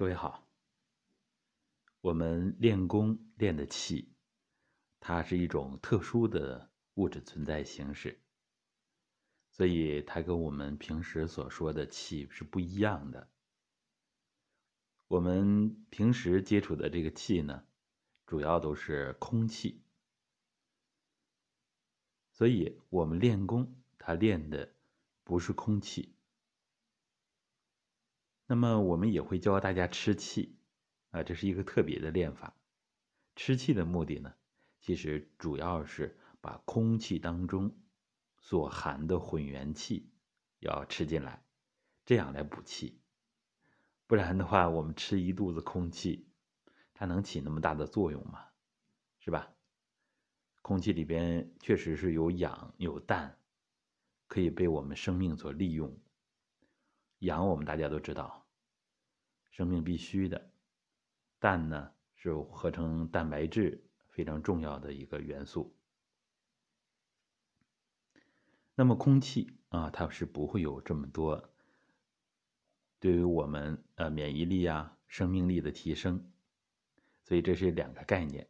各位好，我们练功练的气，它是一种特殊的物质存在形式，所以它跟我们平时所说的气是不一样的。我们平时接触的这个气呢，主要都是空气，所以我们练功，它练的不是空气。那么我们也会教大家吃气，啊，这是一个特别的练法。吃气的目的呢，其实主要是把空气当中所含的混元气要吃进来，这样来补气。不然的话，我们吃一肚子空气，它能起那么大的作用吗？是吧？空气里边确实是有氧有氮，可以被我们生命所利用。氧我们大家都知道。生命必须的，氮呢是合成蛋白质非常重要的一个元素。那么空气啊，它是不会有这么多对于我们呃免疫力啊、生命力的提升，所以这是两个概念。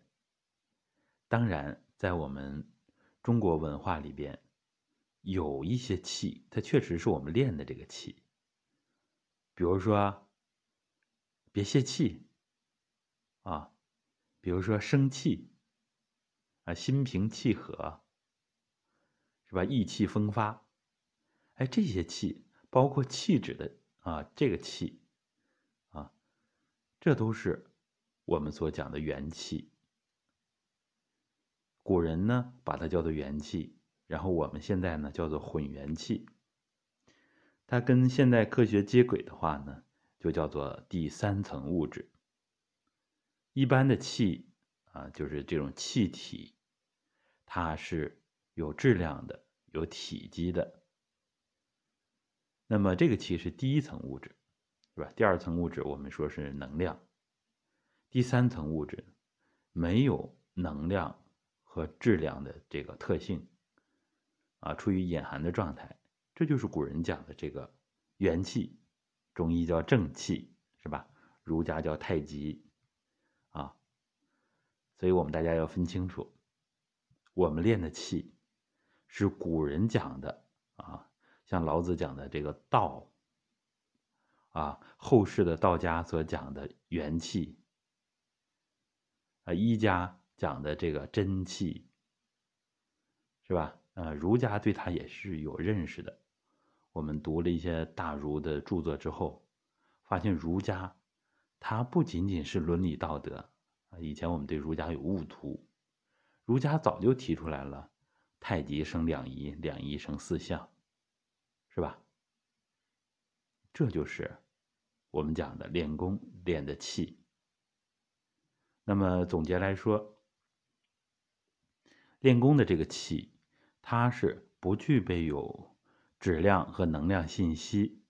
当然，在我们中国文化里边，有一些气，它确实是我们练的这个气，比如说。别泄气，啊，比如说生气，啊，心平气和，是吧？意气风发，哎，这些气，包括气质的啊，这个气，啊，这都是我们所讲的元气。古人呢，把它叫做元气，然后我们现在呢，叫做混元气。它跟现代科学接轨的话呢？就叫做第三层物质。一般的气啊，就是这种气体，它是有质量的、有体积的。那么这个气是第一层物质，是吧？第二层物质我们说是能量，第三层物质没有能量和质量的这个特性，啊，处于隐含的状态。这就是古人讲的这个元气。中医叫正气，是吧？儒家叫太极，啊，所以我们大家要分清楚，我们练的气是古人讲的啊，像老子讲的这个道，啊，后世的道家所讲的元气，啊，医家讲的这个真气，是吧？呃，儒家对他也是有认识的。我们读了一些大儒的著作之后，发现儒家它不仅仅是伦理道德啊。以前我们对儒家有误图，儒家早就提出来了“太极生两仪，两仪生四象”，是吧？这就是我们讲的练功练的气。那么总结来说，练功的这个气，它是不具备有。质量和能量信息，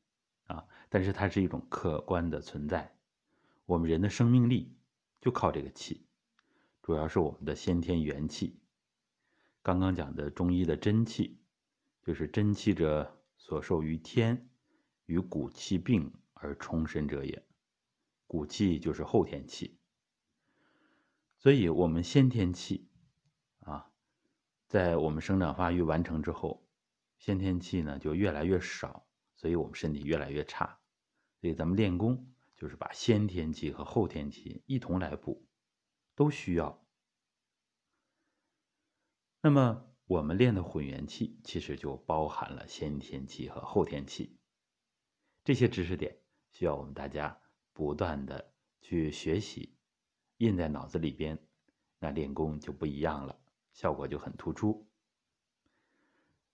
啊，但是它是一种客观的存在。我们人的生命力就靠这个气，主要是我们的先天元气。刚刚讲的中医的真气，就是真气者所受于天，与骨气并而充身者也。骨气就是后天气，所以我们先天气，啊，在我们生长发育完成之后。先天气呢就越来越少，所以我们身体越来越差。所以咱们练功就是把先天气和后天气一同来补，都需要。那么我们练的混元气其实就包含了先天气和后天气，这些知识点需要我们大家不断的去学习，印在脑子里边，那练功就不一样了，效果就很突出。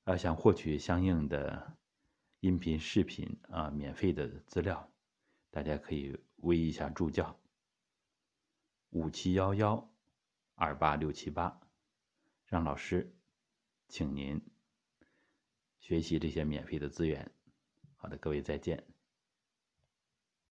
啊，想获取相应的音频、视频啊，免费的资料，大家可以微一下助教五七幺幺二八六七八，让老师请您学习这些免费的资源。好的，各位再见。